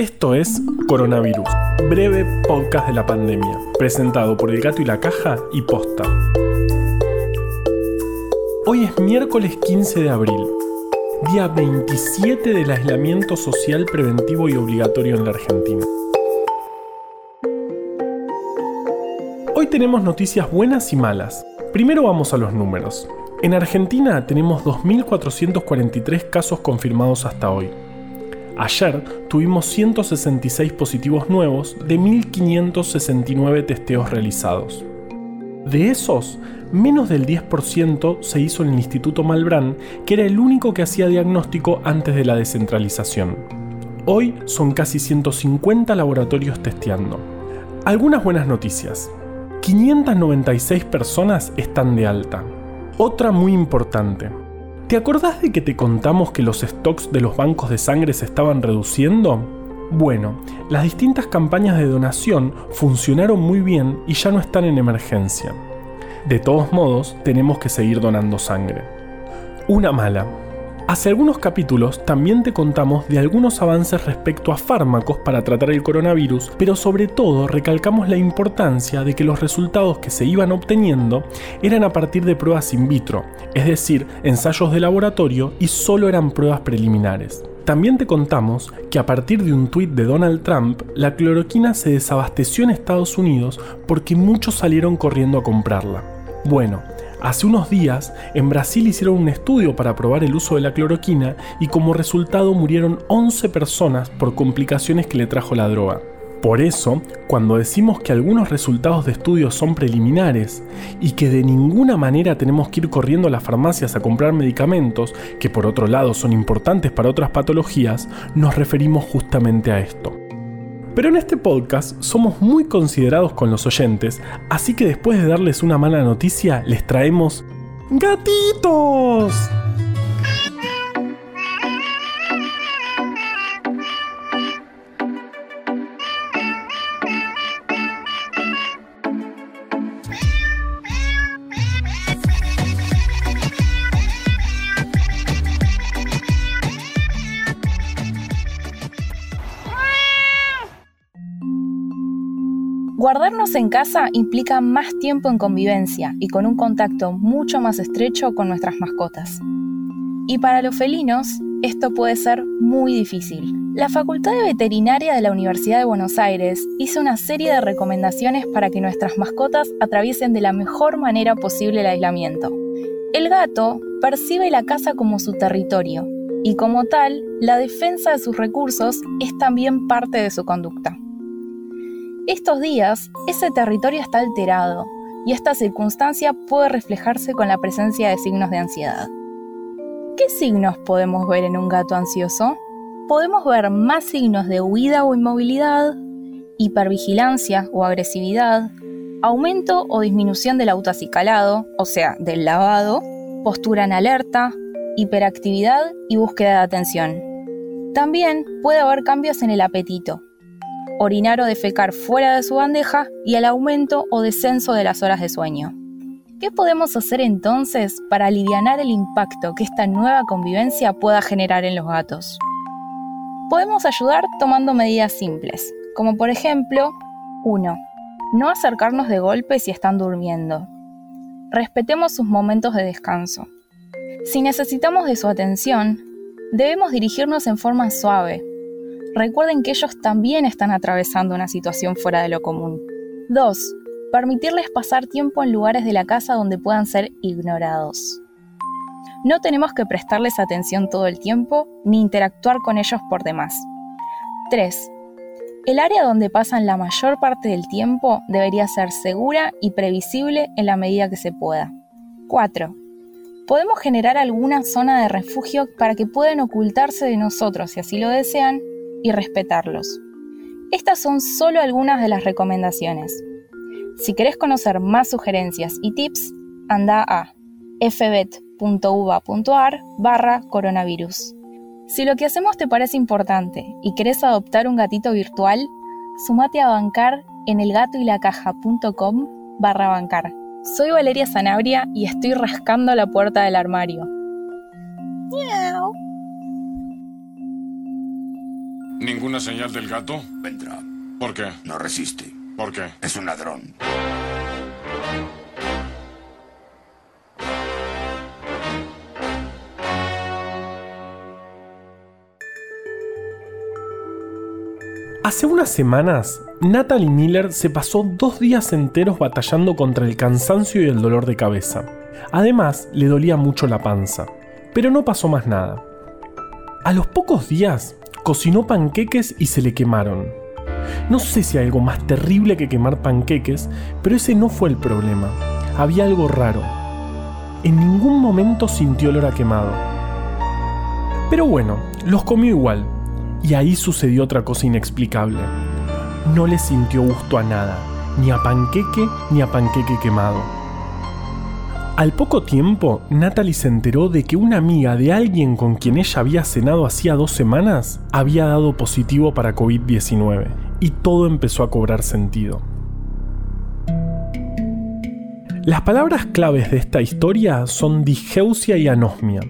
Esto es Coronavirus, breve podcast de la pandemia, presentado por El Gato y la Caja y Posta. Hoy es miércoles 15 de abril, día 27 del aislamiento social preventivo y obligatorio en la Argentina. Hoy tenemos noticias buenas y malas. Primero vamos a los números. En Argentina tenemos 2.443 casos confirmados hasta hoy. Ayer tuvimos 166 positivos nuevos de 1.569 testeos realizados. De esos, menos del 10% se hizo en el Instituto Malbrán, que era el único que hacía diagnóstico antes de la descentralización. Hoy son casi 150 laboratorios testeando. Algunas buenas noticias. 596 personas están de alta. Otra muy importante. ¿Te acordás de que te contamos que los stocks de los bancos de sangre se estaban reduciendo? Bueno, las distintas campañas de donación funcionaron muy bien y ya no están en emergencia. De todos modos, tenemos que seguir donando sangre. Una mala. Hace algunos capítulos también te contamos de algunos avances respecto a fármacos para tratar el coronavirus, pero sobre todo recalcamos la importancia de que los resultados que se iban obteniendo eran a partir de pruebas in vitro, es decir, ensayos de laboratorio y solo eran pruebas preliminares. También te contamos que a partir de un tuit de Donald Trump, la cloroquina se desabasteció en Estados Unidos porque muchos salieron corriendo a comprarla. Bueno, Hace unos días, en Brasil hicieron un estudio para probar el uso de la cloroquina y como resultado murieron 11 personas por complicaciones que le trajo la droga. Por eso, cuando decimos que algunos resultados de estudios son preliminares y que de ninguna manera tenemos que ir corriendo a las farmacias a comprar medicamentos, que por otro lado son importantes para otras patologías, nos referimos justamente a esto. Pero en este podcast somos muy considerados con los oyentes, así que después de darles una mala noticia, les traemos gatitos. Guardarnos en casa implica más tiempo en convivencia y con un contacto mucho más estrecho con nuestras mascotas. Y para los felinos, esto puede ser muy difícil. La Facultad de Veterinaria de la Universidad de Buenos Aires hizo una serie de recomendaciones para que nuestras mascotas atraviesen de la mejor manera posible el aislamiento. El gato percibe la casa como su territorio y como tal, la defensa de sus recursos es también parte de su conducta. Estos días, ese territorio está alterado y esta circunstancia puede reflejarse con la presencia de signos de ansiedad. ¿Qué signos podemos ver en un gato ansioso? Podemos ver más signos de huida o inmovilidad, hipervigilancia o agresividad, aumento o disminución del autoacicalado, o sea, del lavado, postura en alerta, hiperactividad y búsqueda de atención. También puede haber cambios en el apetito, orinar o defecar fuera de su bandeja y el aumento o descenso de las horas de sueño. ¿Qué podemos hacer entonces para aliviar el impacto que esta nueva convivencia pueda generar en los gatos? Podemos ayudar tomando medidas simples, como por ejemplo, 1. No acercarnos de golpe si están durmiendo. Respetemos sus momentos de descanso. Si necesitamos de su atención, debemos dirigirnos en forma suave, recuerden que ellos también están atravesando una situación fuera de lo común. 2. Permitirles pasar tiempo en lugares de la casa donde puedan ser ignorados. No tenemos que prestarles atención todo el tiempo ni interactuar con ellos por demás. 3. El área donde pasan la mayor parte del tiempo debería ser segura y previsible en la medida que se pueda. 4. Podemos generar alguna zona de refugio para que puedan ocultarse de nosotros si así lo desean y respetarlos. Estas son solo algunas de las recomendaciones. Si querés conocer más sugerencias y tips, anda a fbet.uva.ar barra coronavirus. Si lo que hacemos te parece importante y querés adoptar un gatito virtual, sumate a bancar en elgatoylacaja.com barra bancar. Soy Valeria Sanabria y estoy rascando la puerta del armario. ¿Ninguna señal del gato? Vendrá. ¿Por qué? No resiste. ¿Por qué? Es un ladrón. Hace unas semanas, Natalie Miller se pasó dos días enteros batallando contra el cansancio y el dolor de cabeza. Además, le dolía mucho la panza. Pero no pasó más nada. A los pocos días, cocinó panqueques y se le quemaron. No sé si hay algo más terrible que quemar panqueques, pero ese no fue el problema. Había algo raro. En ningún momento sintió olor a quemado. Pero bueno, los comió igual. Y ahí sucedió otra cosa inexplicable. No le sintió gusto a nada, ni a panqueque ni a panqueque quemado. Al poco tiempo, Natalie se enteró de que una amiga de alguien con quien ella había cenado hacía dos semanas había dado positivo para COVID-19 y todo empezó a cobrar sentido. Las palabras claves de esta historia son digeusia y anosmia.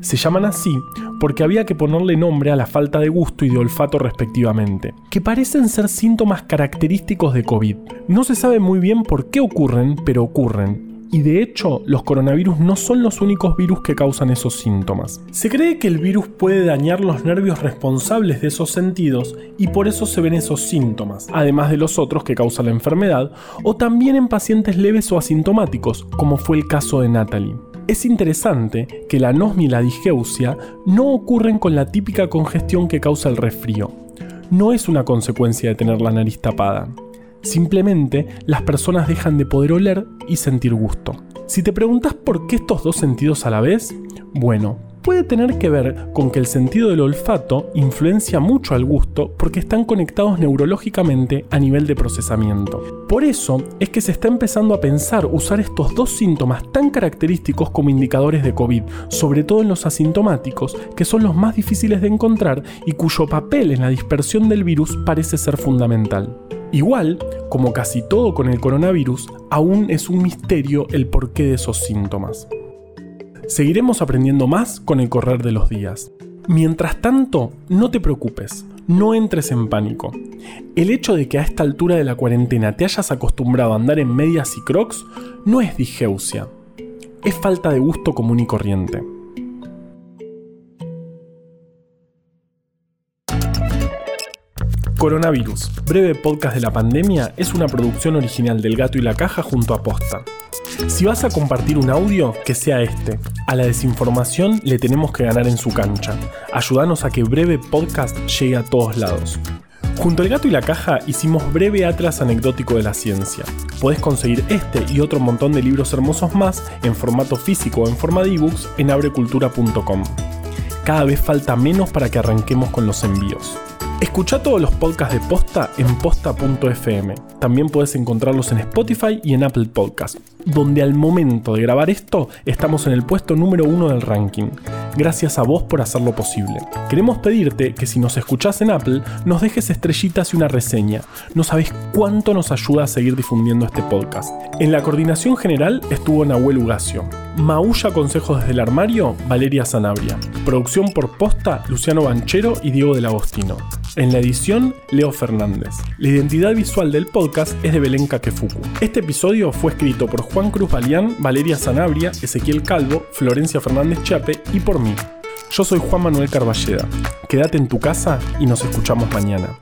Se llaman así porque había que ponerle nombre a la falta de gusto y de olfato respectivamente, que parecen ser síntomas característicos de COVID. No se sabe muy bien por qué ocurren, pero ocurren, y de hecho los coronavirus no son los únicos virus que causan esos síntomas. Se cree que el virus puede dañar los nervios responsables de esos sentidos y por eso se ven esos síntomas, además de los otros que causa la enfermedad, o también en pacientes leves o asintomáticos, como fue el caso de Natalie. Es interesante que la anosmia y la digeusia no ocurren con la típica congestión que causa el resfrío. No es una consecuencia de tener la nariz tapada. Simplemente las personas dejan de poder oler y sentir gusto. Si te preguntas por qué estos dos sentidos a la vez, bueno, puede tener que ver con que el sentido del olfato influencia mucho al gusto porque están conectados neurológicamente a nivel de procesamiento. Por eso es que se está empezando a pensar usar estos dos síntomas tan característicos como indicadores de COVID, sobre todo en los asintomáticos, que son los más difíciles de encontrar y cuyo papel en la dispersión del virus parece ser fundamental. Igual, como casi todo con el coronavirus, aún es un misterio el porqué de esos síntomas. Seguiremos aprendiendo más con el correr de los días. Mientras tanto, no te preocupes, no entres en pánico. El hecho de que a esta altura de la cuarentena te hayas acostumbrado a andar en medias y crocs no es digeusia, es falta de gusto común y corriente. Coronavirus, breve podcast de la pandemia, es una producción original del Gato y la Caja junto a Posta. Si vas a compartir un audio, que sea este. A la desinformación le tenemos que ganar en su cancha. Ayúdanos a que breve podcast llegue a todos lados. Junto al gato y la caja hicimos breve atlas anecdótico de la ciencia. Podés conseguir este y otro montón de libros hermosos más en formato físico o en forma de ebooks en abrecultura.com. Cada vez falta menos para que arranquemos con los envíos. Escucha todos los podcasts de Posta en posta.fm. También puedes encontrarlos en Spotify y en Apple Podcast, donde al momento de grabar esto estamos en el puesto número uno del ranking. Gracias a vos por hacerlo posible. Queremos pedirte que si nos escuchás en Apple, nos dejes estrellitas y una reseña. No sabés cuánto nos ayuda a seguir difundiendo este podcast. En la coordinación general estuvo Nahuel Ugacio. Maulla Consejos desde el Armario, Valeria Sanabria. Producción por posta, Luciano Banchero y Diego del Agostino. En la edición, Leo Fernández. La identidad visual del es de Belén Kakefuku. Este episodio fue escrito por Juan Cruz Balián, Valeria Sanabria, Ezequiel Calvo, Florencia Fernández Chape y por mí. Yo soy Juan Manuel Carballeda. Quédate en tu casa y nos escuchamos mañana.